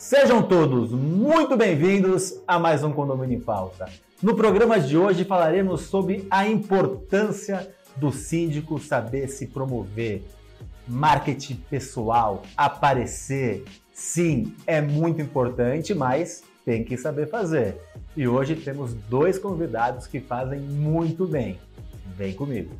Sejam todos muito bem-vindos a mais um Condomínio em Pauta. No programa de hoje falaremos sobre a importância do síndico saber se promover, marketing pessoal, aparecer. Sim, é muito importante, mas tem que saber fazer. E hoje temos dois convidados que fazem muito bem. Vem comigo.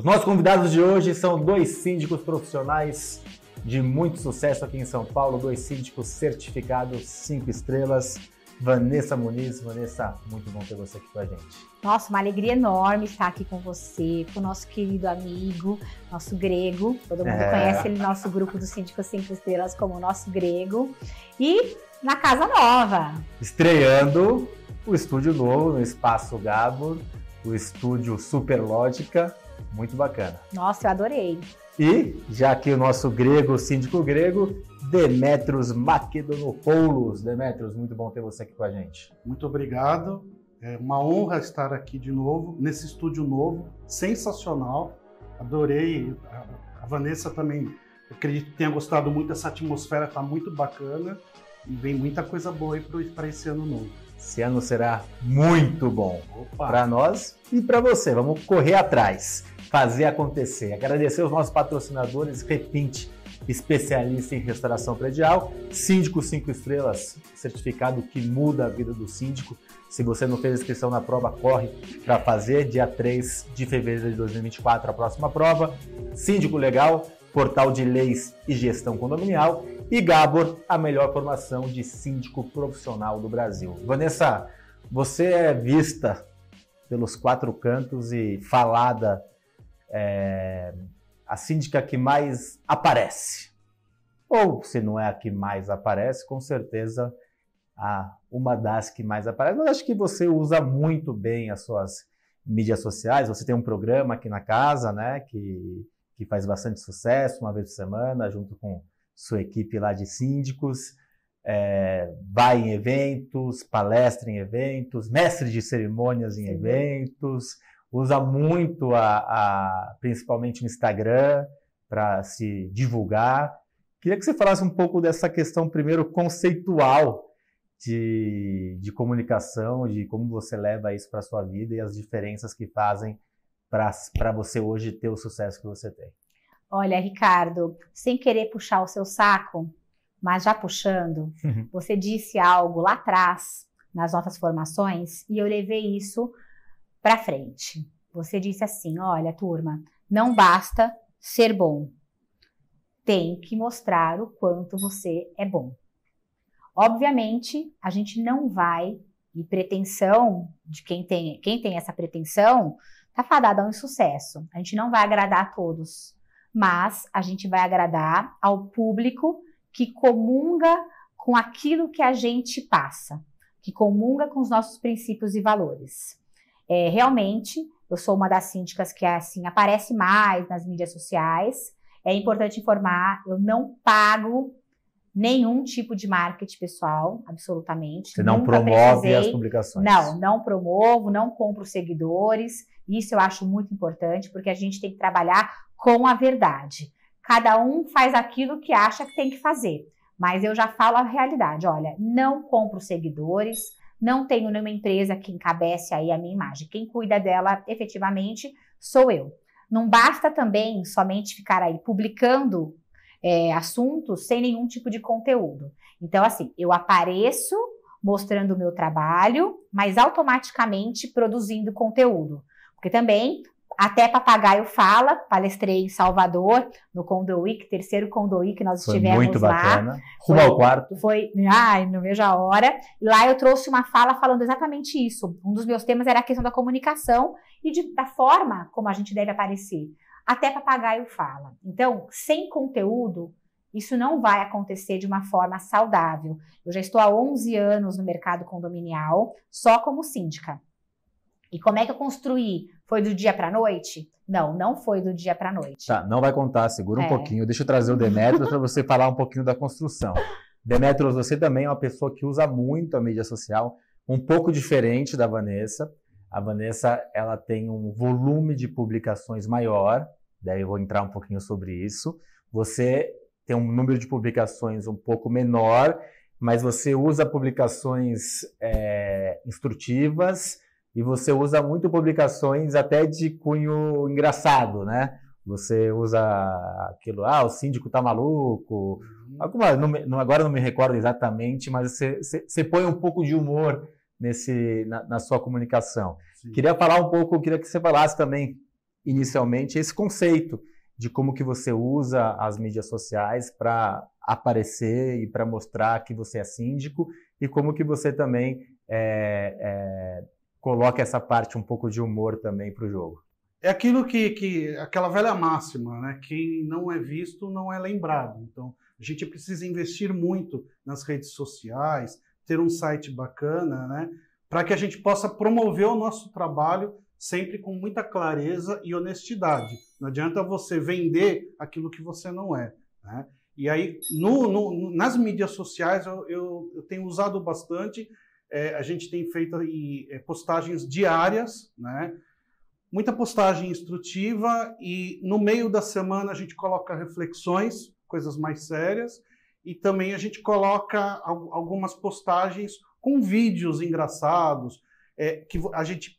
Os nossos convidados de hoje são dois síndicos profissionais de muito sucesso aqui em São Paulo, dois síndicos certificados cinco estrelas. Vanessa Muniz. Vanessa, muito bom ter você aqui com a gente. Nossa, uma alegria enorme estar aqui com você, com o nosso querido amigo, nosso grego. Todo mundo é. conhece ele, nosso grupo do Síndico Cinco Estrelas, como o nosso grego. E na Casa Nova. Estreando o estúdio novo no Espaço Gabor, o estúdio Superlógica muito bacana. Nossa, eu adorei. E, já que o nosso grego, síndico grego, Demetros Makedonopoulos. Demetros, muito bom ter você aqui com a gente. Muito obrigado. É uma honra estar aqui de novo, nesse estúdio novo, sensacional. Adorei. A Vanessa também, acredito que tenha gostado muito dessa atmosfera, está muito bacana. E vem muita coisa boa aí para esse ano novo. Esse ano será muito bom para nós e para você. Vamos correr atrás fazer acontecer. Agradecer os nossos patrocinadores, Repinte, especialista em restauração predial, Síndico 5 estrelas, certificado que muda a vida do síndico. Se você não fez inscrição na prova, corre para fazer. Dia 3 de fevereiro de 2024, a próxima prova. Síndico Legal, portal de leis e gestão condominial. E Gabor, a melhor formação de síndico profissional do Brasil. Vanessa, você é vista pelos quatro cantos e falada é, a síndica que mais aparece. Ou se não é a que mais aparece, com certeza a, uma das que mais aparece. Mas acho que você usa muito bem as suas mídias sociais. Você tem um programa aqui na casa, né, que, que faz bastante sucesso, uma vez por semana, junto com sua equipe lá de síndicos. É, vai em eventos, palestra em eventos, mestre de cerimônias em Sim. eventos, usa muito a, a principalmente o Instagram para se divulgar. Queria que você falasse um pouco dessa questão primeiro conceitual de, de comunicação, de como você leva isso para a sua vida e as diferenças que fazem para você hoje ter o sucesso que você tem. Olha, Ricardo, sem querer puxar o seu saco, mas já puxando, uhum. você disse algo lá atrás nas nossas formações e eu levei isso para frente. Você disse assim: olha, turma, não basta ser bom, tem que mostrar o quanto você é bom. Obviamente, a gente não vai, e pretensão de quem tem, quem tem essa pretensão, tá fadada a um insucesso. A gente não vai agradar a todos, mas a gente vai agradar ao público que comunga com aquilo que a gente passa, que comunga com os nossos princípios e valores. É, realmente, eu sou uma das síndicas que assim aparece mais nas mídias sociais. É importante informar, eu não pago nenhum tipo de marketing pessoal, absolutamente. Você não Nunca promove precisei. as publicações? Não, não promovo, não compro seguidores. Isso eu acho muito importante, porque a gente tem que trabalhar com a verdade. Cada um faz aquilo que acha que tem que fazer. Mas eu já falo a realidade. Olha, não compro seguidores, não tenho nenhuma empresa que encabece aí a minha imagem. Quem cuida dela efetivamente sou eu. Não basta também somente ficar aí publicando é, assuntos sem nenhum tipo de conteúdo. Então, assim, eu apareço mostrando o meu trabalho, mas automaticamente produzindo conteúdo. Porque também até papagaio fala, palestrei em Salvador, no Condo Week, terceiro Condo Week nós foi estivemos muito lá. Bacana. Rumo ao quarto. Foi, ai, não vejo a hora. E lá eu trouxe uma fala falando exatamente isso. Um dos meus temas era a questão da comunicação e de, da forma como a gente deve aparecer. Até papagaio fala. Então, sem conteúdo, isso não vai acontecer de uma forma saudável. Eu já estou há 11 anos no mercado condominial, só como síndica. E como é que eu construí? Foi do dia para a noite? Não, não foi do dia para a noite. Tá, não vai contar, segura um é. pouquinho. Deixa eu trazer o Demetrios para você falar um pouquinho da construção. Demetrios, você também é uma pessoa que usa muito a mídia social, um pouco diferente da Vanessa. A Vanessa, ela tem um volume de publicações maior, daí eu vou entrar um pouquinho sobre isso. Você tem um número de publicações um pouco menor, mas você usa publicações é, instrutivas e você usa muito publicações até de cunho engraçado, né? Você usa aquilo, ah, o síndico tá maluco. Uhum. Alguma, não, agora não me recordo exatamente, mas você, você, você põe um pouco de humor nesse, na, na sua comunicação. Sim. Queria falar um pouco, queria que você falasse também, inicialmente, esse conceito de como que você usa as mídias sociais para aparecer e para mostrar que você é síndico e como que você também é, é, coloca essa parte um pouco de humor também para o jogo. É aquilo que, que, aquela velha máxima, né? Quem não é visto não é lembrado. Então, a gente precisa investir muito nas redes sociais, ter um site bacana, né? Para que a gente possa promover o nosso trabalho sempre com muita clareza e honestidade. Não adianta você vender aquilo que você não é. Né? E aí, no, no, nas mídias sociais, eu, eu, eu tenho usado bastante. É, a gente tem feito aí, é, postagens diárias, né? muita postagem instrutiva, e no meio da semana a gente coloca reflexões, coisas mais sérias, e também a gente coloca algumas postagens com vídeos engraçados, é, que a gente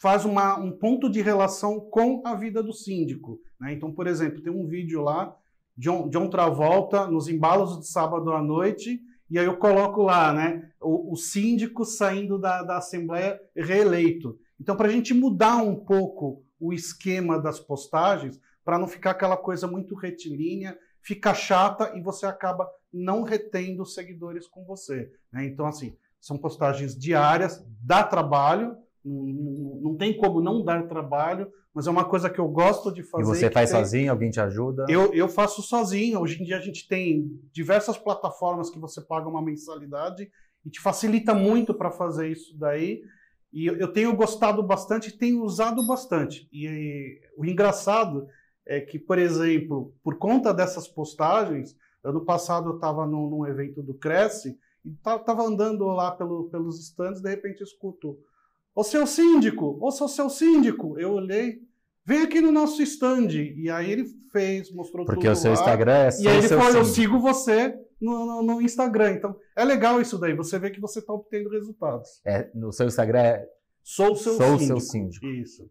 faz uma, um ponto de relação com a vida do síndico. Né? Então, por exemplo, tem um vídeo lá, John, John Travolta, nos embalos de sábado à noite, e aí eu coloco lá, né, o, o síndico saindo da, da Assembleia reeleito. Então, para a gente mudar um pouco o esquema das postagens, para não ficar aquela coisa muito retilínea, fica chata e você acaba não retendo seguidores com você. Né? Então, assim, são postagens diárias, dá trabalho, não, não, tem como não dar trabalho, mas é uma coisa que eu gosto de fazer. E você faz tem... sozinho? Alguém te ajuda? Eu, eu faço sozinho. Hoje em dia a gente tem diversas plataformas que você paga uma mensalidade e te facilita muito para fazer isso daí. E eu, eu tenho gostado bastante, tenho usado bastante. E, e o engraçado é que, por exemplo, por conta dessas postagens, ano passado eu estava num, num, evento do Cresce e estava andando lá pelo, pelos stands, de repente eu escuto Ô seu síndico, ô seu, seu síndico. Eu olhei, vem aqui no nosso stand. E aí ele fez, mostrou Porque tudo. Porque o seu lá. Instagram é E aí ele falou: Eu sigo você no, no, no, Instagram. Então é legal isso daí. Você vê que você está obtendo resultados. É, no seu Instagram é. Sou o seu Sou síndico. seu síndico. Isso.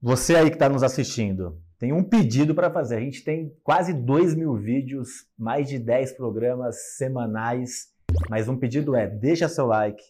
Você aí que está nos assistindo, tem um pedido para fazer. A gente tem quase 2 mil vídeos, mais de 10 programas semanais. Mas um pedido é: deixa seu like,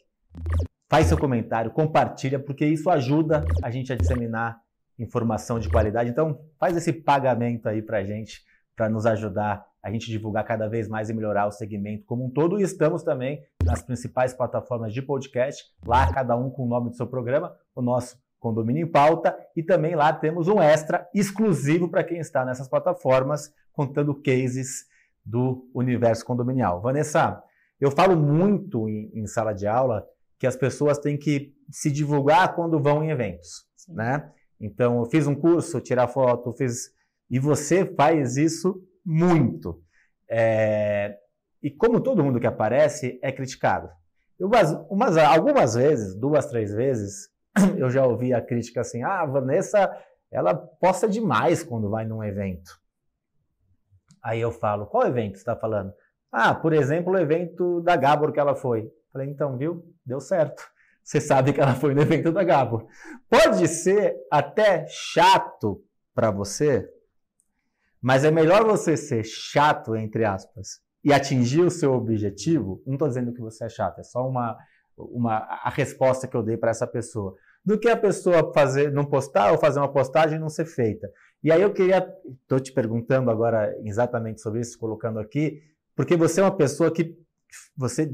faz seu comentário, compartilha, porque isso ajuda a gente a disseminar informação de qualidade. Então, faz esse pagamento aí para gente, para nos ajudar a gente divulgar cada vez mais e melhorar o segmento como um todo. E estamos também nas principais plataformas de podcast, lá cada um com o nome do seu programa, o nosso Condomínio em Pauta, e também lá temos um extra exclusivo para quem está nessas plataformas, contando cases do universo condominial. Vanessa, eu falo muito em, em sala de aula que as pessoas têm que se divulgar quando vão em eventos, Sim. né? Então, eu fiz um curso, tirar foto, fiz... E você faz isso muito. É... E como todo mundo que aparece é criticado. Eu, umas, algumas vezes, duas, três vezes, eu já ouvi a crítica assim, ah, a Vanessa, ela posta demais quando vai num evento. Aí eu falo, qual evento você está falando? Ah, por exemplo, o evento da Gabor que ela foi. Falei, então, viu? Deu certo. Você sabe que ela foi no evento da Gabo. Pode ser até chato para você, mas é melhor você ser chato, entre aspas, e atingir o seu objetivo. Não estou dizendo que você é chato, é só uma, uma a resposta que eu dei para essa pessoa. Do que a pessoa fazer, não postar ou fazer uma postagem e não ser feita. E aí eu queria, estou te perguntando agora exatamente sobre isso, colocando aqui, porque você é uma pessoa que você,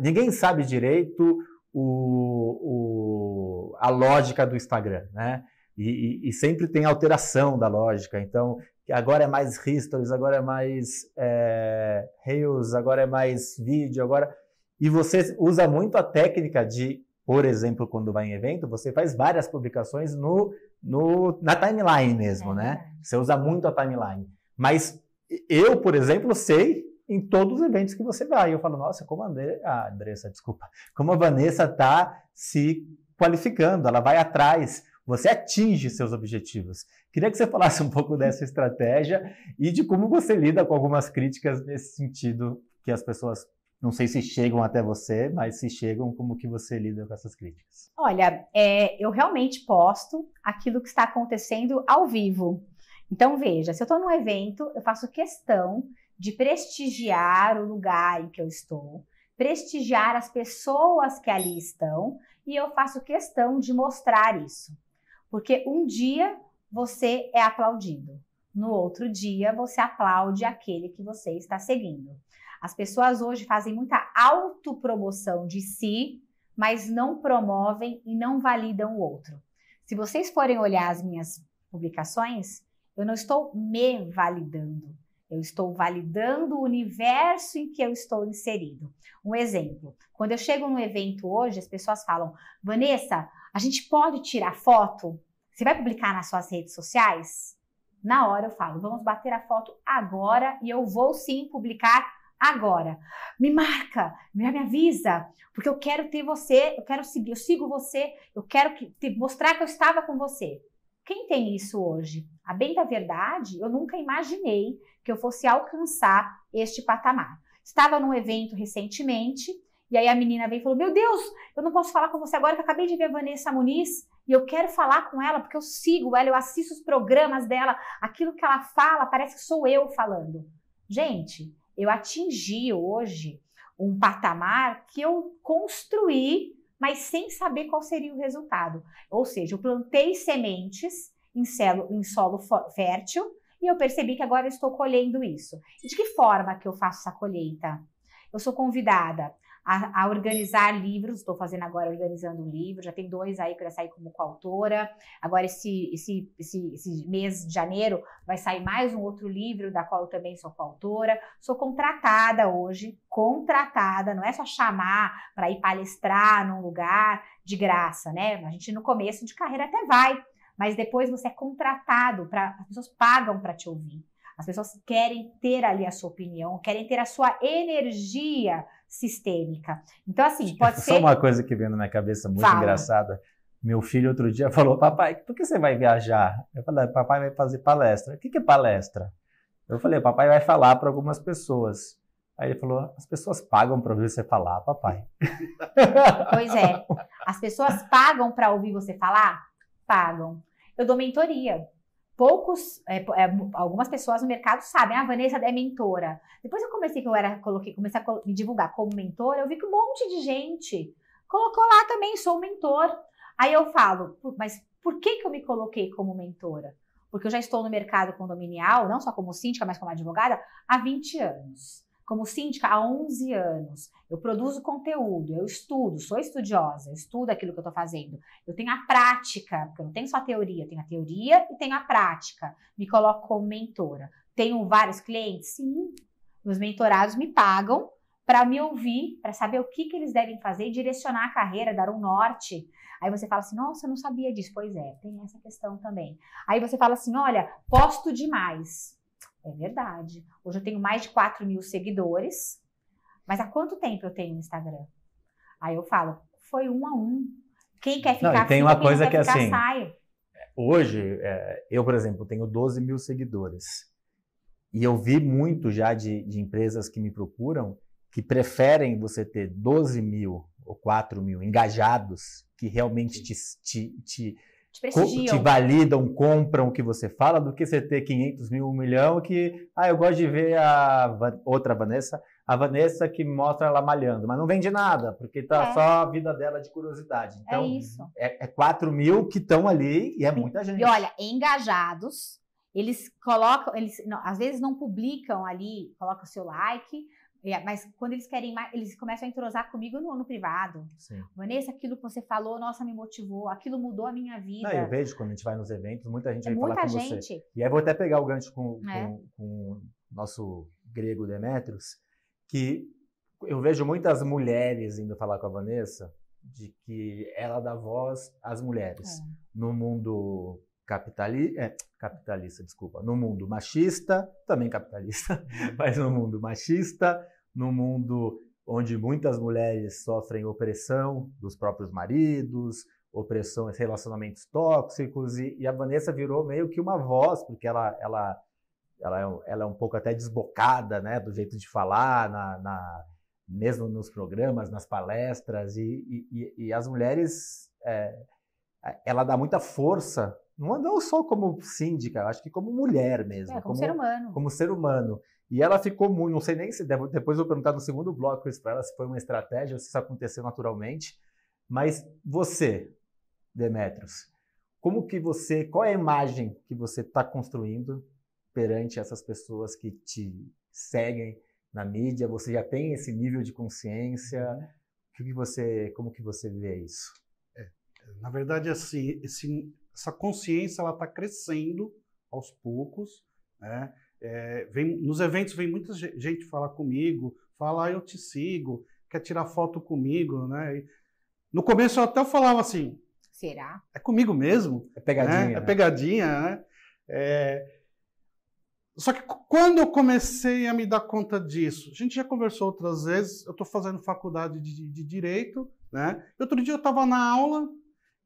ninguém sabe direito o, o, a lógica do Instagram, né? E, e, e, sempre tem alteração da lógica. Então, agora é mais stories, agora é mais é, reels, agora é mais vídeo, agora... E você usa muito a técnica de por exemplo, quando vai em evento, você faz várias publicações no, no na timeline mesmo, É né? Você usa muito a timeline. Mas eu, por exemplo, sei em todos os eventos que você vai. Eu falo, nossa, como a André, a Andressa, desculpa, como a Vanessa está se qualificando, ela vai atrás, você atinge seus objetivos. Queria que você falasse um pouco dessa estratégia e de como você lida com algumas críticas nesse sentido, que as pessoas, não sei se chegam até você, mas se chegam, como que você lida com essas críticas? Olha, é, eu realmente posto aquilo que está acontecendo ao vivo. Então, veja, se eu estou num evento, eu faço questão de prestigiar o lugar em que eu estou, prestigiar as pessoas que ali estão, e eu faço questão de mostrar isso. Porque um dia você é aplaudido, no outro dia você aplaude aquele que você está seguindo. As pessoas hoje fazem muita autopromoção de si, mas não promovem e não validam o outro. Se vocês forem olhar as minhas publicações, eu não estou me validando. Eu estou validando o universo em que eu estou inserido. Um exemplo: quando eu chego num evento hoje, as pessoas falam, Vanessa, a gente pode tirar foto? Você vai publicar nas suas redes sociais? Na hora eu falo, vamos bater a foto agora e eu vou sim publicar agora. Me marca, me, avisa, porque eu quero ter você, eu quero seguir, eu sigo você, eu quero que, te, mostrar que eu estava com você. Quem tem isso hoje? A bem da verdade, eu nunca imaginei que eu fosse alcançar este patamar. Estava num evento recentemente e aí a menina veio e falou: Meu Deus, eu não posso falar com você agora que acabei de ver a Vanessa Muniz e eu quero falar com ela porque eu sigo ela, eu assisto os programas dela, aquilo que ela fala parece que sou eu falando. Gente, eu atingi hoje um patamar que eu construí, mas sem saber qual seria o resultado. Ou seja, eu plantei sementes em em solo fértil e eu percebi que agora estou colhendo isso. De que forma que eu faço essa colheita? Eu sou convidada a, a, organizar livros, estou fazendo agora organizando um livro, já tem dois aí já saí como coautora. Agora, esse, esse, esse, esse mês de janeiro, vai sair mais um outro livro, da qual eu também sou coautora. Sou contratada hoje, contratada, não é só chamar para ir palestrar num lugar de graça, né? A gente no começo de carreira até vai, mas depois você é contratado, para as pessoas pagam para te ouvir. As pessoas querem ter ali a sua opinião, querem ter a sua energia sistêmica. Então, assim, pode Só ser. Só uma coisa que veio na minha cabeça muito Fala. engraçada. Meu filho outro dia falou: Papai, por que você vai viajar? Eu falei: Papai vai fazer palestra. O que é palestra? Eu falei: Papai vai falar para algumas pessoas. Aí ele falou: As pessoas pagam para ouvir você falar, papai. Pois é. As pessoas pagam para ouvir você falar? Pagam. Eu dou mentoria poucos, é, é, algumas pessoas no mercado sabem, ah, a Vanessa é mentora. Depois eu comecei que eu era, coloquei, comecei a me divulgar como mentora, eu vi que um monte de gente colocou lá também, sou mentor. Aí eu falo, mas por que que eu me coloquei como mentora? Porque eu já estou no mercado condominial, não só como síndica, mas como advogada, há 20 anos. Como síndica há 11 anos. Eu produzo conteúdo, eu estudo, sou estudiosa, eu estudo aquilo que eu estou fazendo. Eu tenho a prática, porque eu não tenho só a teoria, eu tenho a teoria e tenho a prática. Me coloco como mentora. Tenho vários clientes? Sim. Meus mentorados me pagam para me ouvir, para saber o que, que eles devem fazer, direcionar a carreira, dar um norte. Aí você fala assim, nossa, eu não sabia disso. Pois é, tem essa questão também. Aí você fala assim, olha, posto demais. É verdade. Hoje eu tenho mais de 4 mil seguidores. Mas há quanto tempo eu tenho no Instagram? Aí eu falo, foi um a um. Quem quer ficar Não, e tem uma quem coisa que ficar, assim, sai. Hoje, é, eu, por exemplo, tenho 12 mil seguidores. E eu vi muito já de, de empresas que me procuram que preferem você ter 12 mil ou 4 mil engajados que realmente te, te, te, Te prestigiam. te validam, compram o que você fala, do que você ter 500 mil, um milhão, que, ah, eu gosto de ver a outra Vanessa, a Vanessa que mostra ela malhando, mas não vende nada, porque tá É. só a vida dela de curiosidade. É Então, isso. é, é 4 mil que estão ali e é muita gente. E olha, engajados, eles colocam, eles não, às vezes não publicam ali, colocam o seu like, é, mas quando eles querem mais, eles começam a entrosar comigo no, no privado. Sim. Vanessa, aquilo que você falou, nossa, me motivou, aquilo mudou a minha vida. Não, eu vejo quando a gente vai nos eventos, muita gente é vem falar muita com você. gente. E aí vou até pegar o gancho com, É. com, com o nosso grego Demetrios, que eu vejo muitas mulheres indo falar com a Vanessa de que ela dá voz às mulheres é. no mundo capitali é, capitalista, desculpa, no mundo machista, também capitalista, mas no mundo machista, no mundo onde muitas mulheres sofrem opressão dos próprios maridos, opressão, relacionamentos tóxicos, e, e, a Vanessa virou meio que uma voz, porque ela, ela, ela, é, ela é um pouco até desbocada, né, do jeito de falar, na, na mesmo nos programas, nas palestras, e, e, e as mulheres, é, ela dá muita força, não, não só como síndica, acho que como mulher mesmo. É, como, como ser humano. Como ser humano. E ela ficou muito, não sei nem se, depois eu vou perguntar no segundo bloco isso para ela, se foi uma estratégia ou se isso aconteceu naturalmente, mas você, Demetrios, como que você, qual é a imagem que você está construindo perante essas pessoas que te seguem na mídia? Você já tem esse nível de consciência? Uhum. Que que você, como que você vê isso? É, na verdade, assim, esse, essa consciência ela está crescendo aos poucos, né? É, vem, nos eventos vem muita gente falar comigo, falar ah, eu te sigo, quer tirar foto comigo, né? E no começo eu até falava assim, será? É comigo mesmo? É pegadinha. Né? É pegadinha, né? É... Só que quando eu comecei a me dar conta disso, a gente já conversou outras vezes, eu estou fazendo faculdade de, de, Direito, né? Outro dia eu estava na aula,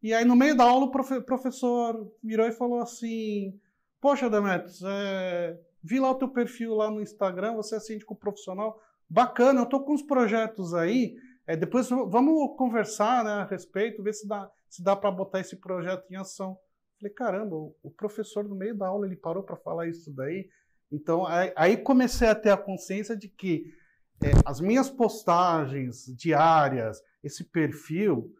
e aí no meio da aula o profe professor virou e falou assim, poxa, Demetrios, é... vi lá o teu perfil lá no Instagram, você é síndico profissional, bacana, eu estou com uns projetos aí, é, depois vamos conversar né, a respeito, ver se dá, se dá para botar esse projeto em ação. Falei, caramba, o professor no meio da aula ele parou para falar isso daí. Então aí, aí, comecei a ter a consciência de que é, as minhas postagens diárias, esse perfil,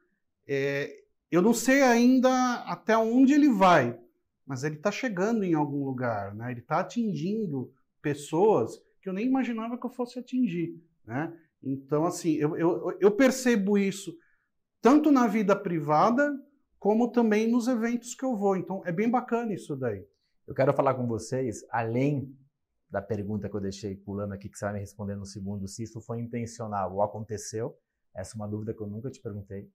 é, eu não sei ainda até onde ele vai, mas ele está chegando em algum lugar, né? Ele está atingindo pessoas que eu nem imaginava que eu fosse atingir, né? Então, assim, eu, eu, eu percebo isso tanto na vida privada como também nos eventos que eu vou. Então, é bem bacana isso daí. Eu quero falar com vocês, além da pergunta que eu deixei pulando aqui, que você vai me responder no segundo, se isso foi intencional ou aconteceu. Essa é uma dúvida que eu nunca te perguntei.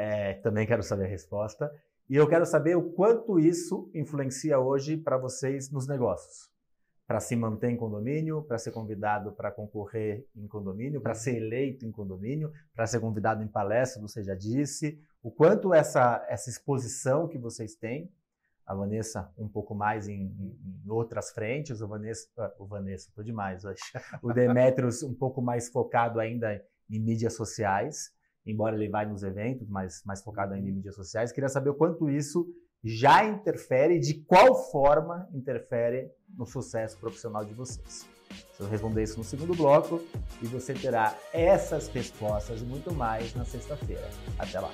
É, também quero saber a resposta. E eu quero saber o quanto isso influencia hoje para vocês nos negócios para se manter em condomínio, para ser convidado para concorrer em condomínio, para ser eleito em condomínio, para ser convidado em palestra, você já disse. O quanto essa, essa exposição que vocês têm, a Vanessa um pouco mais em, em outras frentes, o Vanessa, ah, o Vanessa, tô demais hoje, o Demetrios um pouco mais focado ainda em mídias sociais, embora ele vá nos eventos, mas mais focado ainda em mídias sociais. Queria saber o quanto isso já interfere e de qual forma interfere no sucesso profissional de vocês. Eu vou responder isso no segundo bloco e você terá essas respostas e muito mais na sexta-feira. Até lá!